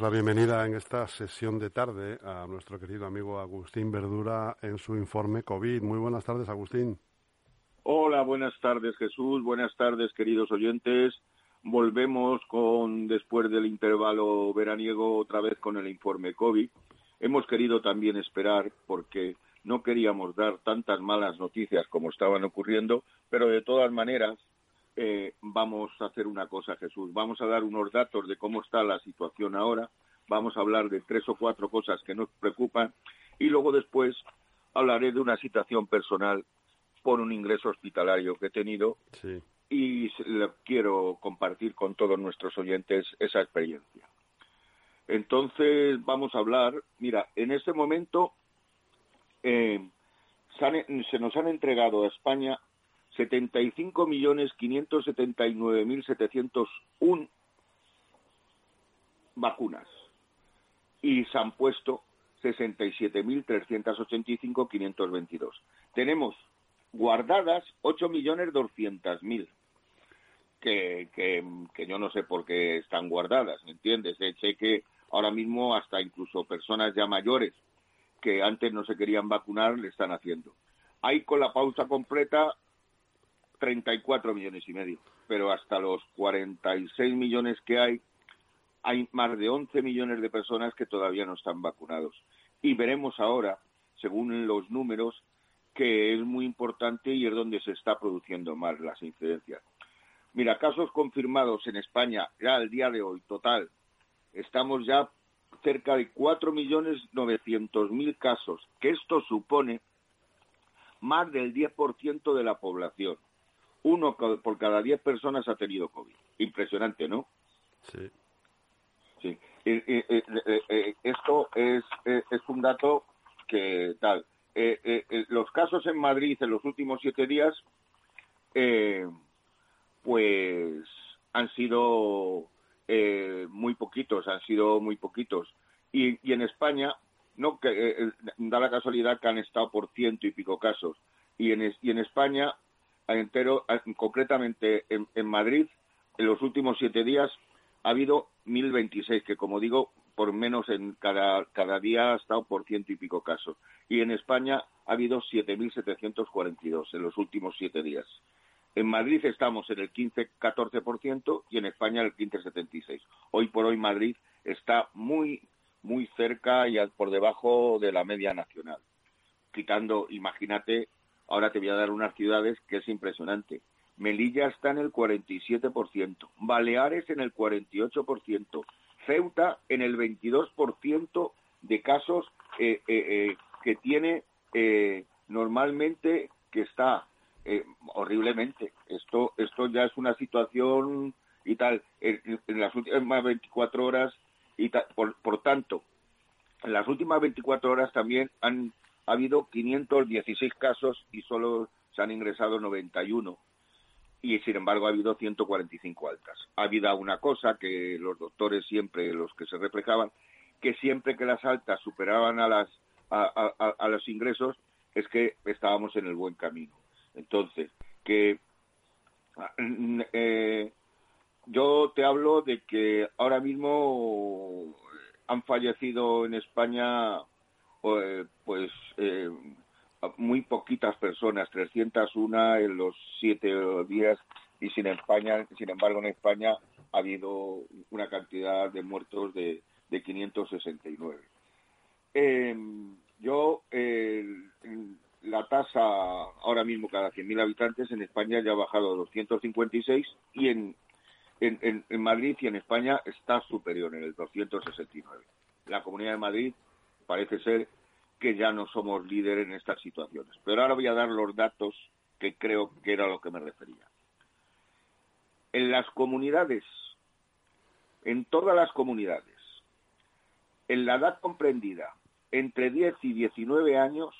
la bienvenida en esta sesión de tarde a nuestro querido amigo Agustín Verdura en su informe COVID. Muy buenas tardes, Agustín. Hola, buenas tardes, Jesús. Buenas tardes, queridos oyentes. Volvemos con, después del intervalo veraniego, otra vez con el informe COVID. Hemos querido también esperar porque no queríamos dar tantas malas noticias como estaban ocurriendo, pero de todas maneras eh, vamos a hacer una cosa, Jesús. Vamos a dar unos datos de cómo está la situación ahora. Vamos a hablar de tres o cuatro cosas que nos preocupan y luego después hablaré de una situación personal por un ingreso hospitalario que he tenido y quiero compartir con todos nuestros oyentes esa experiencia. Entonces vamos a hablar, mira, en este momento eh, se nos han entregado a España 75.579.701 vacunas y se han puesto 67.385.522. Tenemos guardadas 8.200.000 que, que, que yo no sé por qué están guardadas, ¿me entiendes? Sé que ahora mismo hasta incluso personas ya mayores que antes no se querían vacunar le están haciendo. Hay con la pausa completa 34 millones y medio, pero hasta los 46 millones que hay, hay más de 11 millones de personas que todavía no están vacunados. Y veremos ahora, según los números, que es muy importante y es donde se está produciendo más las incidencias. Mira, casos confirmados en España ya al día de hoy, total, estamos ya cerca de 4.900.000 casos, que esto supone más del 10% de la población uno por cada diez personas ha tenido COVID. Impresionante, ¿no? Sí. Sí. esto es, es un dato que tal. los casos en Madrid en los últimos siete días, pues han sido muy poquitos, han sido muy poquitos. Y, y en España, no que da la casualidad que han estado por ciento y pico casos. Y en, y en España entero, concretamente en, Madrid, en los últimos siete días ha habido 1.026, que como digo, por menos en cada, cada día ha estado por ciento y pico casos. Y en España ha habido 7.742 en los últimos siete días. En Madrid estamos en el 15-14% y en España el 15-76%. Hoy por hoy Madrid está muy, muy cerca y por debajo de la media nacional. Quitando, imagínate, Ahora te voy a dar unas ciudades que es impresionante. Melilla está en el 47%, Baleares en el 48%, Ceuta en el 22% de casos eh, eh, eh, que tiene normalmente que está horriblemente. Esto, esto ya es una situación y tal. En, las últimas 24 horas y por tanto, en las últimas 24 horas también han ha habido 516 casos y solo se han ingresado 91 y sin embargo ha habido 145 altas. Ha habido una cosa que los doctores siempre, los que se reflejaban, que siempre que las altas superaban a, las, a, los ingresos es que estábamos en el buen camino. Entonces, que eh, yo te hablo de que ahora mismo han fallecido en España pues, pues eh, muy poquitas personas, 301 en los siete días y sin España, sin embargo en España ha habido una cantidad de muertos de, de 569. Em, yo la tasa ahora mismo cada 100.000 habitantes en España ya ha bajado a 256 y en, en, en Madrid y en España está superior en el 269. La Comunidad de Madrid parece ser que ya no somos líderes en estas situaciones. Pero ahora voy a dar los datos que creo que era a lo que me refería. En las comunidades, en todas las comunidades, en la edad comprendida entre 10 y 19 años,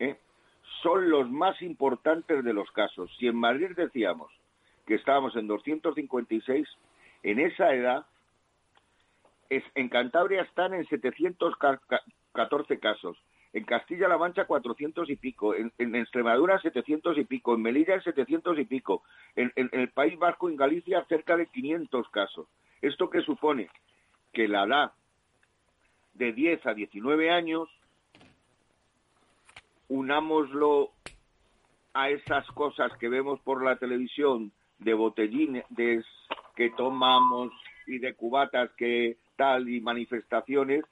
¿eh? son los más importantes de los casos. Si en Madrid decíamos que estábamos en 256, en esa edad en Cantabria están en 714 casos, en Castilla-La Mancha 400 y pico, en, Extremadura 700 y pico, en Melilla 700 y pico, en, el País Vasco, en Galicia cerca de 500 casos. ¿Esto qué supone? que la edad de 10 a 19 años, unámoslo a esas cosas que vemos por la televisión de botellines que tomamos y de cubatas que y manifestaciones,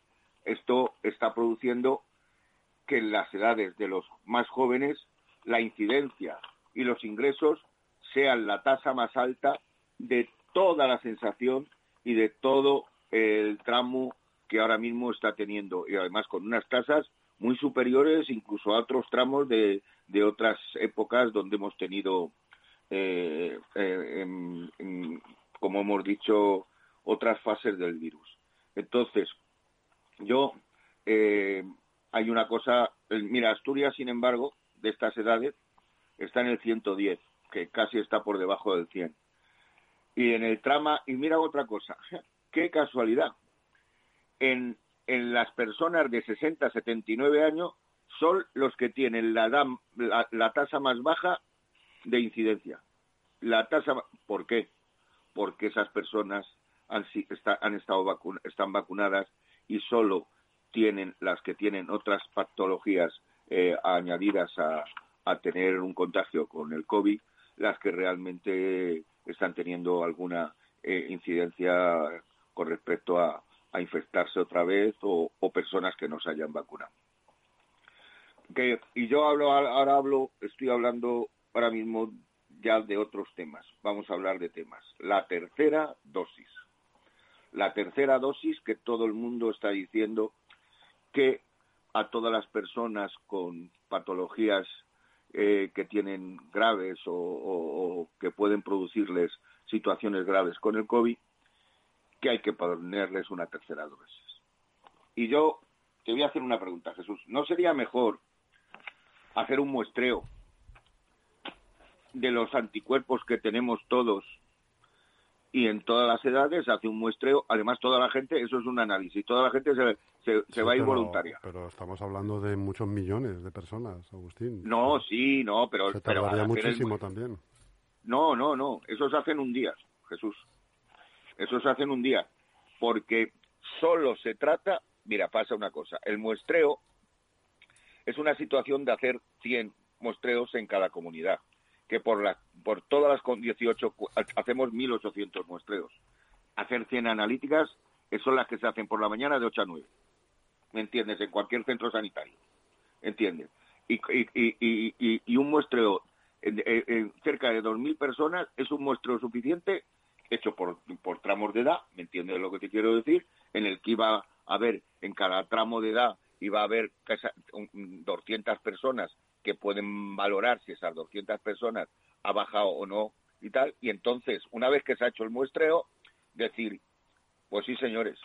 esto está produciendo que en las edades de los más jóvenes la incidencia y los ingresos sean la tasa más alta de toda la sensación y de todo el tramo que ahora mismo está teniendo. Y además con unas tasas muy superiores incluso a otros tramos de, de otras épocas donde hemos tenido, eh, eh, como hemos dicho, otras fases del virus. Entonces, yo, eh, hay una cosa, mira, Asturias, sin embargo, de estas edades, está en el 110, que casi está por debajo del 100. Y en el trama, y mira otra cosa, qué casualidad, en, en las personas de 60 a 79 años son los que tienen la, la, tasa más baja de incidencia. La tasa, ¿por qué? Porque esas personas han, han estado están vacunadas y solo tienen las que tienen otras patologías eh, añadidas a, tener un contagio con el COVID, las que realmente están teniendo alguna eh, incidencia con respecto a, a infectarse otra vez o, personas que no se hayan vacunado. Que, y yo hablo, ahora hablo, estoy hablando ahora mismo ya de otros temas. Vamos a hablar de temas. La tercera dosis. La tercera dosis que todo el mundo está diciendo que a todas las personas con patologías eh, que tienen graves o, que pueden producirles situaciones graves con el COVID, que hay que ponerles una tercera dosis. Y yo te voy a hacer una pregunta, Jesús. ¿No sería mejor hacer un muestreo de los anticuerpos que tenemos todos y en todas las edades hace un muestreo. Además, toda la gente, eso es un análisis, toda la gente se, se, va a ir voluntaria. Pero estamos hablando de muchos millones de personas, Agustín. No, sí, no, pero... Se tardaría muchísimo también. No, no, no, eso se hace en un día, Jesús. Eso se hace en un día. Porque solo se trata, mira, pasa una cosa, el muestreo es una situación de hacer 100 muestreos en cada comunidad que por, la, por todas las 18 hacemos 1.800 muestreos. Hacer 100 analíticas son las que se hacen por la mañana de 8 a 9. ¿Me entiendes? En cualquier centro sanitario. ¿Entiendes? Y, y, y, y un muestreo en, cerca de 2.000 personas es un muestreo suficiente hecho por, por tramos de edad, ¿me entiendes lo que te quiero decir? En el que iba a haber en cada tramo de edad iba a haber 200 personas que pueden valorar si esas 200 personas ha bajado o no y tal. Y entonces, una vez que se ha hecho el muestreo, decir, pues sí, señores,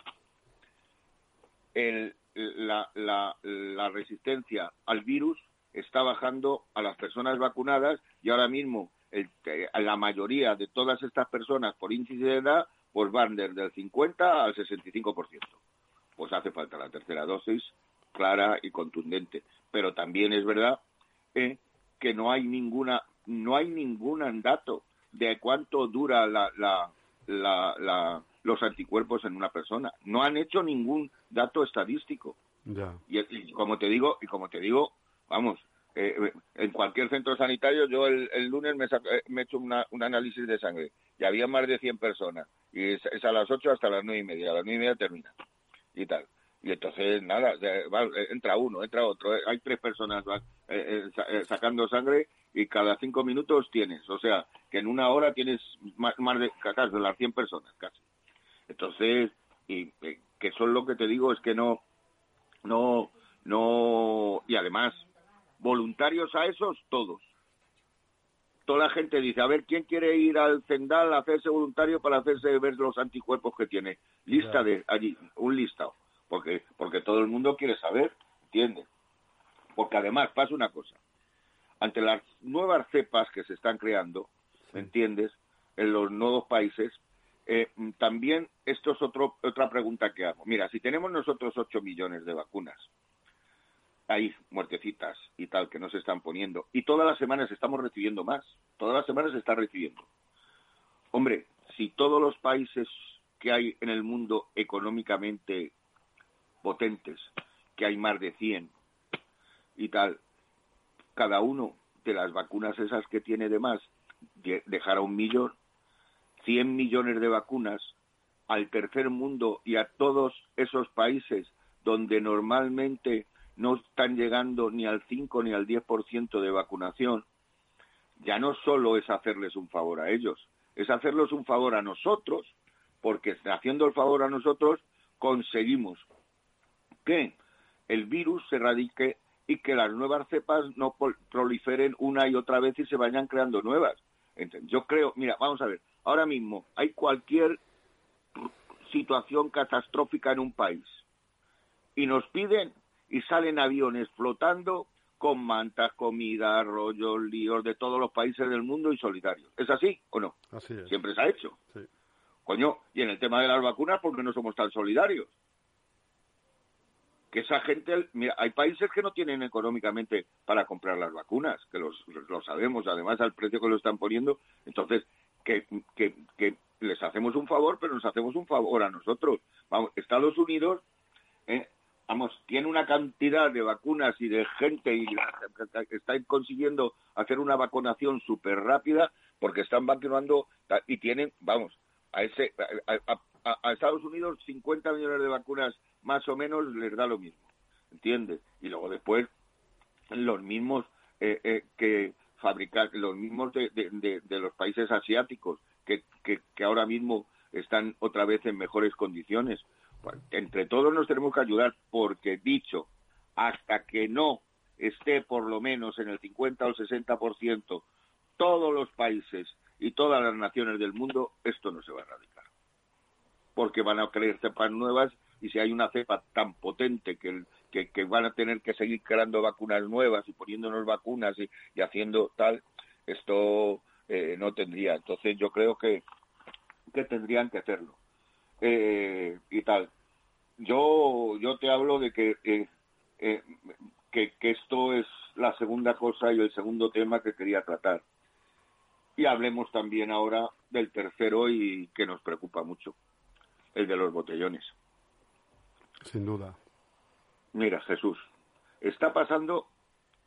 el, la, la, la resistencia al virus está bajando a las personas vacunadas y ahora mismo el, la mayoría de todas estas personas por índice de edad pues van desde el 50 al 65%. Pues hace falta la tercera dosis clara y contundente. Pero también es verdad ¿eh? que no hay ninguna no hay ningún dato de cuánto dura la, la, la, los anticuerpos en una persona. No han hecho ningún dato estadístico. Y, como te digo, y como te digo, vamos, eh, en cualquier centro sanitario, yo el, lunes me, eh, me he hecho una, un análisis de sangre y había más de 100 personas. Y es, es a las 8 hasta las nueve y media. A las nueve y media termina. Y tal. Y entonces, nada, entra uno, entra otro. Eh, hay tres personas eh, eh, sacando sangre y cada cinco minutos tienes. O sea, que en una hora tienes más, de, casi de las 100 personas, casi. Entonces, y que son lo que te digo es que no, no, no, y además, voluntarios a esos, todos. Toda la gente dice, a ver, ¿quién quiere ir al Zendal a hacerse voluntario para hacerse ver los anticuerpos que tiene? Lista de allí, un listado porque, porque todo el mundo quiere saber. Porque además pasa una cosa, ante las nuevas cepas que se están creando, ¿me entiendes? En los nuevos países, eh, también esto es otro, otra pregunta que hago. Mira, si tenemos nosotros 8 millones de vacunas, hay muertecitas y tal que no se están poniendo, y todas las semanas estamos recibiendo más, todas las semanas se está recibiendo. Hombre, si todos los países que hay en el mundo económicamente potentes, que hay más de 100 y tal, cada uno de las vacunas esas que tiene de más dejará un millón, 100 millones de vacunas al tercer mundo y a todos esos países donde normalmente no están llegando ni al 5 ni al 10% de vacunación, ya no solo es hacerles un favor a ellos, es hacerles un favor a nosotros, porque haciendo el favor a nosotros conseguimos que el virus se radique y que las nuevas cepas no proliferen una y otra vez y se vayan creando nuevas. Yo creo, mira, vamos a ver, ahora mismo hay cualquier situación catastrófica en un país y nos piden y salen aviones flotando con mantas, comida, rollos, líos de todos los países del mundo y solitarios. ¿Es así o no? Así es. Siempre se ha hecho. Coño, y en el tema de las vacunas, ¿por qué no somos tan solidarios? Que esa gente, mira, hay países que no tienen económicamente para comprar las vacunas, que los, lo sabemos, además al precio que lo están poniendo, entonces, que, que, que les hacemos un favor, pero nos hacemos un favor a nosotros. Vamos, Estados Unidos eh, vamos, tiene una cantidad de vacunas y de gente y está consiguiendo hacer una vacunación súper rápida porque están vacunando y tienen, vamos, a ese a, Estados Unidos 50 millones de vacunas más o menos les da lo mismo, ¿entiendes? Y luego después los mismos eh, eh, que fabricar, los mismos de, los países asiáticos que, que, que ahora mismo están otra vez en mejores condiciones entre todos nos tenemos que ayudar porque dicho, hasta que no esté por lo menos en el 50 o el 60% todos los países y todas las naciones del mundo, esto no se va a erradicar. Porque van a creer cepas nuevas y si hay una cepa tan potente que, que, van a tener que seguir creando vacunas nuevas y poniéndonos vacunas y, haciendo tal, esto eh, no tendría. Entonces yo creo que, que tendrían que hacerlo eh, y tal. Yo, yo te hablo de que, eh, eh, que, que esto es la segunda cosa y el segundo tema que quería tratar. Y hablemos también ahora del tercero y que nos preocupa mucho, el de los botellones. Sin duda. Mira, Jesús, está pasando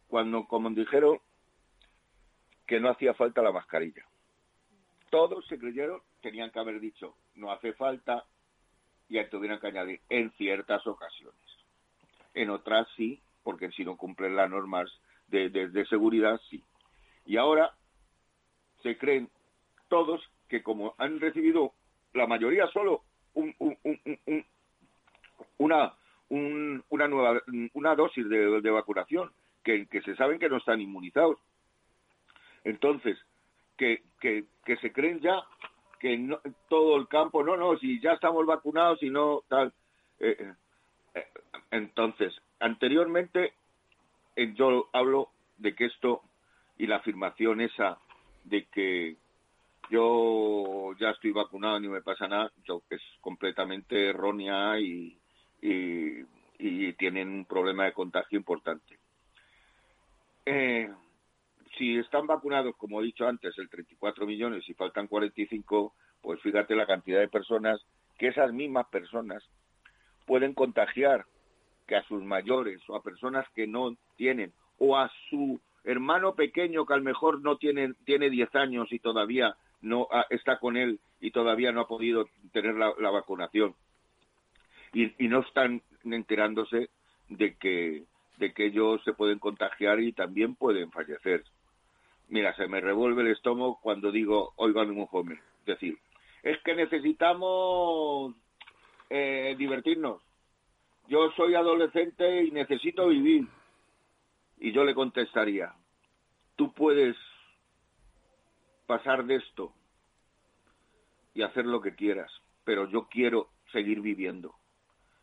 cuando, como dijeron, que no hacía falta la mascarilla. Todos se creyeron, tenían que haber dicho, no hace falta, y tuvieran que añadir en ciertas ocasiones. En otras sí, porque si no cumplen las normas de, seguridad, sí. Y ahora se creen todos que como han recibido la mayoría solo una, una nueva una dosis de, vacunación, que, que, se saben que no están inmunizados. Entonces, que, que, que se creen ya que no, todo el campo, no, no, si ya estamos vacunados y no tal. Eh, eh, entonces, anteriormente eh, yo hablo de que esto y la afirmación esa de que yo ya estoy vacunado ni me pasa nada, yo, es completamente errónea y, y, tienen un problema de contagio importante. Eh, si están vacunados, como he dicho antes, el 34 millones y faltan 45, pues fíjate la cantidad de personas que esas mismas personas pueden contagiar que a sus mayores o a personas que no tienen o a su hermano pequeño que a lo mejor no tiene tiene 10 años y todavía no está con él y todavía no ha podido tener la, vacunación y, no están enterándose de que de que ellos se pueden contagiar y también pueden fallecer mira, se me revuelve el estómago cuando digo, oiga, un joven. Es decir, es que necesitamos eh, divertirnos. Yo soy adolescente y necesito vivir. Y yo le contestaría, tú puedes pasar de esto y hacer lo que quieras, pero yo quiero seguir viviendo.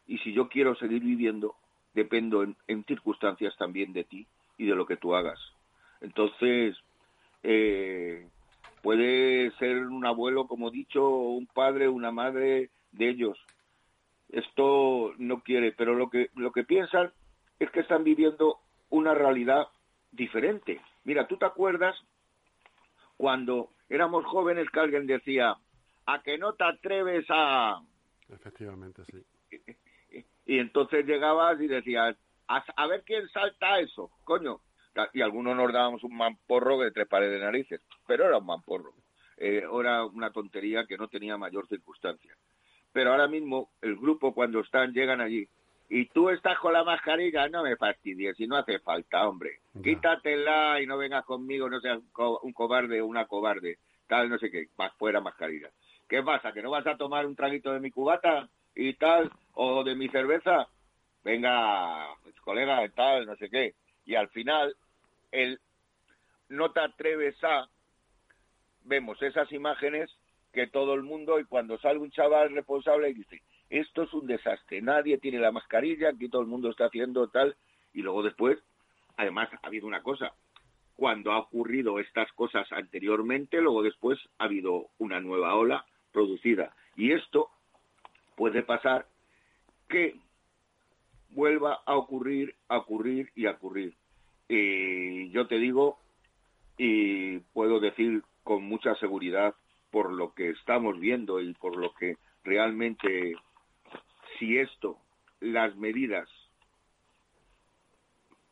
Y si yo quiero seguir viviendo, dependo en circunstancias también de ti y de lo que tú hagas. Entonces, eh, puede ser un abuelo, como dicho, un padre, una madre de ellos. Esto no quiere, pero lo que, lo que piensan es que están viviendo una realidad diferente. Mira, ¿tú te acuerdas cuando éramos jóvenes que alguien decía, a que no te atreves a... Efectivamente, sí. Y entonces llegabas y decías, a, ver quién salta eso, coño. Y algunos nos dábamos un mamporro de tres pares de narices, pero era un mamporro. Eh, era una tontería que no tenía mayor circunstancia. Pero ahora mismo el grupo cuando están, llegan allí, y tú estás con la mascarilla, no me fastidies, y no hace falta, hombre. Quítatela y no vengas conmigo, no seas un cobarde o una cobarde, tal, no sé qué, vas fuera mascarilla. ¿Qué pasa? ¿Que no vas a tomar un traguito de mi cubata y tal? ¿O de mi cerveza? Venga, pues, colega, tal, no sé qué. Y al final, el no te atreves a... Vemos esas imágenes que todo el mundo, y cuando sale un chaval responsable y dice, esto es un desastre, nadie tiene la mascarilla, aquí todo el mundo está haciendo tal, y luego después, además, ha habido una cosa, cuando ha ocurrido estas cosas anteriormente, luego después ha habido una nueva ola producida. Y esto puede pasar que vuelva a ocurrir, a ocurrir y a ocurrir. Y yo te digo, y puedo decir con mucha seguridad, por lo que estamos viendo y por lo que realmente, si esto, las medidas,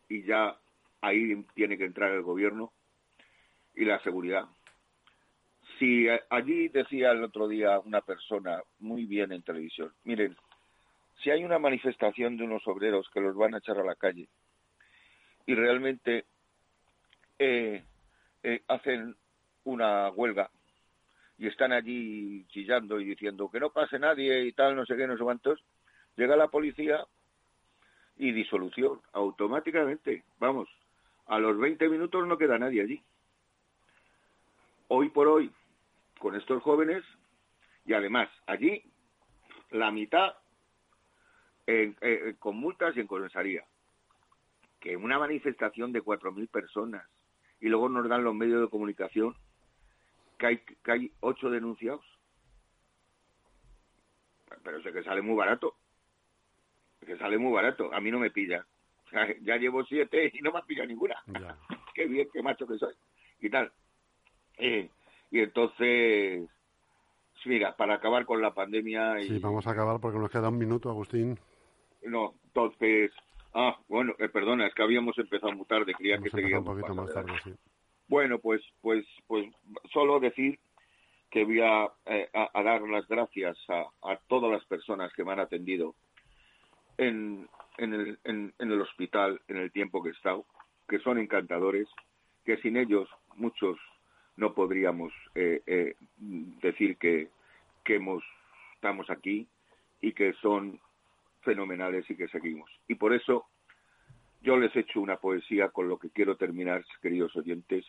y ya ahí tiene que entrar el gobierno y la seguridad, si allí decía el otro día una persona muy bien en televisión, miren, si hay una manifestación de unos obreros que los van a echar a la calle y realmente eh, eh, hacen una huelga y están allí chillando y diciendo que no pase nadie y tal, no sé qué, no sé cuántos, llega la policía y disolución automáticamente. Vamos, a los 20 minutos no queda nadie allí. Hoy por hoy, con estos jóvenes y además allí la mitad con multas y en comisaría. Que una manifestación de 4.000 personas y luego nos dan los medios de comunicación que hay, que hay ocho denunciados. Pero sé que sale muy barato. Que sale muy barato. A mí no me pilla. ya llevo siete y no me ha pillado ninguna. qué bien, qué macho que soy. Y tal. Eh, y entonces, mira, para acabar con la pandemia... Y... Sí, vamos a acabar porque nos queda un minuto, Agustín. No, entonces... Ah, bueno, eh, perdona, es que habíamos empezado muy tarde, creía que seguíamos... un poquito más tarde, sí. Bueno, pues, pues, pues solo decir que voy a, eh, dar las gracias a, a, todas las personas que me han atendido en, en, el, en, el hospital en el tiempo que he estado, que son encantadores, que sin ellos muchos no podríamos eh, eh, decir que, que hemos, estamos aquí y que son fenomenales y que seguimos. Y por eso yo les he hecho una poesía con lo que quiero terminar, queridos oyentes,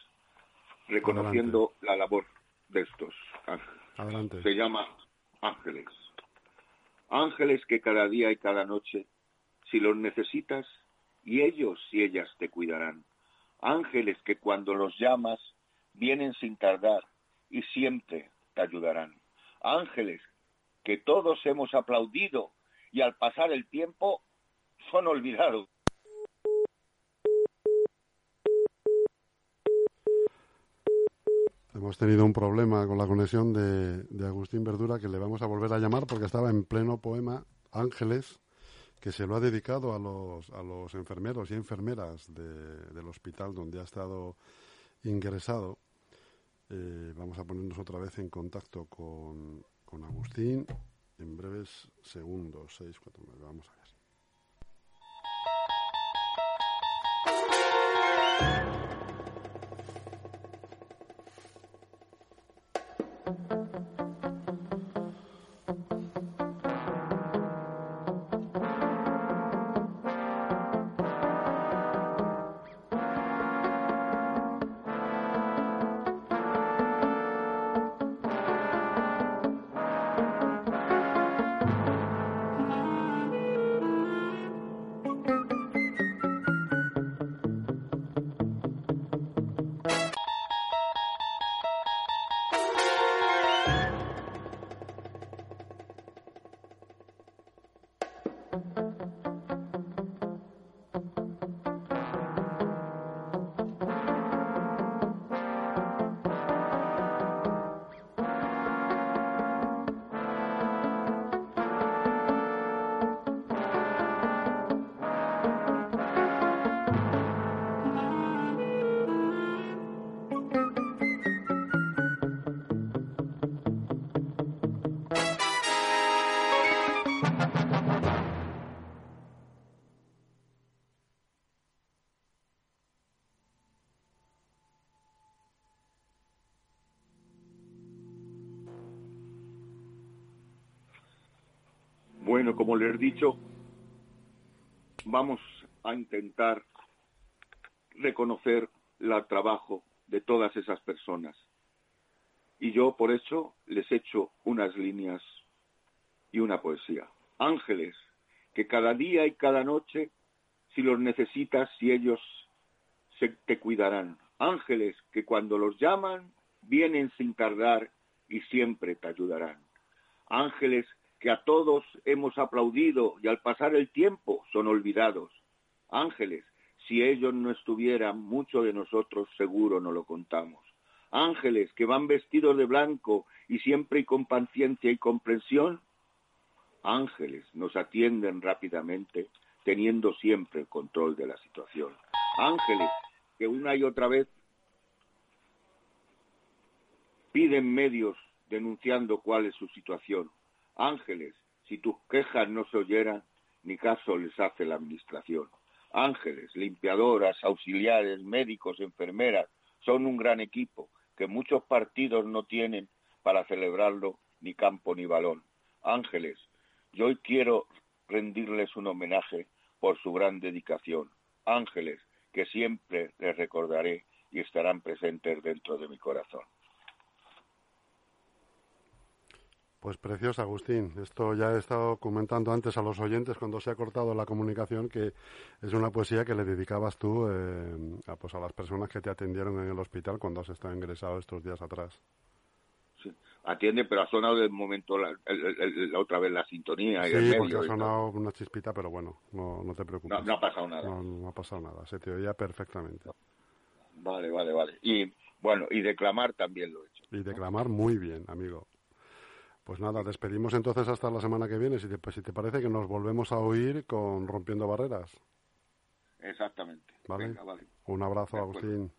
reconociendo la labor de estos ángeles. Se llama ángeles. Ángeles que cada día y cada noche, si los necesitas, y ellos y ellas te cuidarán. Ángeles que cuando los llamas vienen sin tardar y siempre te ayudarán. Ángeles que todos hemos aplaudido y al pasar el tiempo son olvidados. Hemos tenido un problema con la conexión de, Agustín Verdura que le vamos a volver a llamar porque estaba en pleno poema Ángeles que se lo ha dedicado a los, a los enfermeros y enfermeras del hospital donde ha estado ingresado. Eh, vamos a ponernos otra vez en contacto con, con Agustín en breves segundos. Seis, cuatro, Vamos a ver. Como he dicho, vamos a intentar reconocer el trabajo de todas esas personas. Y yo por eso les echo unas líneas y una poesía. Ángeles, que cada día y cada noche, si los necesitas, si ellos se te cuidarán. Ángeles, que cuando los llaman, vienen sin tardar y siempre te ayudarán. Ángeles que a todos hemos aplaudido y al pasar el tiempo son olvidados. Ángeles, si ellos no estuvieran, mucho de nosotros seguro no lo contamos. Ángeles que van vestidos de blanco y siempre y con paciencia y comprensión. Ángeles nos atienden rápidamente, teniendo siempre el control de la situación. Ángeles que una y otra vez piden medios denunciando cuál es su situación. Ángeles, si tus quejas no se oyeran, ni caso les hace la Administración. Ángeles, limpiadoras, auxiliares, médicos, enfermeras, son un gran equipo que muchos partidos no tienen para celebrarlo ni campo ni balón. Ángeles, yo hoy quiero rendirles un homenaje por su gran dedicación. Ángeles, que siempre les recordaré y estarán presentes dentro de mi corazón. Pues precioso, Agustín. Esto ya he estado comentando antes a los oyentes cuando se ha cortado la comunicación que es una poesía que le dedicabas tú eh, a, pues a las personas que te atendieron en el hospital cuando has estado ingresado estos días atrás. Sí, atiende, pero ha sonado de momento la, otra vez la sintonía. Sí, y porque ha sonado una chispita, pero bueno, no, no te preocupes. No, no, ha pasado nada. No, no ha pasado nada, se te oía perfectamente. Vale, vale, vale. Y bueno, y declamar también lo he hecho. Y declamar muy bien, amigo. Pues nada, despedimos entonces hasta la semana que viene, si te, pues, si te parece que nos volvemos a oír con Rompiendo Barreras. Exactamente. ¿Vale? Venga, vale. Un abrazo, Agustín.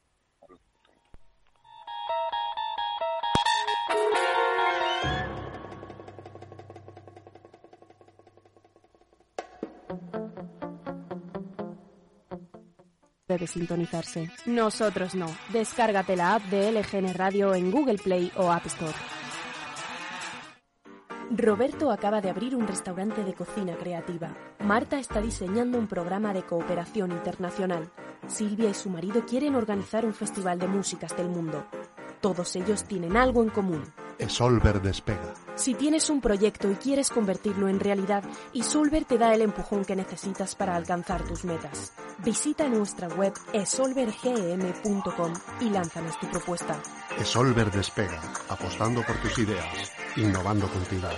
Debe sintonizarse. Nosotros no. Descárgate la app de LGN Radio en Google Play o App Store. Roberto acaba de abrir un restaurante de cocina creativa. Marta está diseñando un programa de cooperación internacional. Silvia y su marido quieren organizar un festival de músicas del mundo. Todos ellos tienen algo en común. Esolver despega. Si tienes un proyecto y quieres convertirlo en realidad, Isolver te da el empujón que necesitas para alcanzar tus metas. Visita nuestra web esolvergm.com y lánzanos tu propuesta. Esolver despega, apostando por tus ideas, innovando contigo.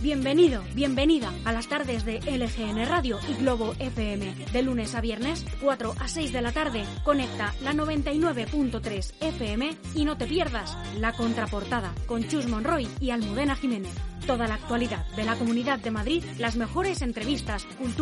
Bienvenido, bienvenida a las tardes de LGN Radio y Globo FM. De lunes a viernes, 4 a 6 de la tarde, conecta la 99.3 FM y no te pierdas la contraportada con Chus Monroy y Almudena Jiménez. Toda la actualidad de la Comunidad de Madrid, las mejores entrevistas, cultura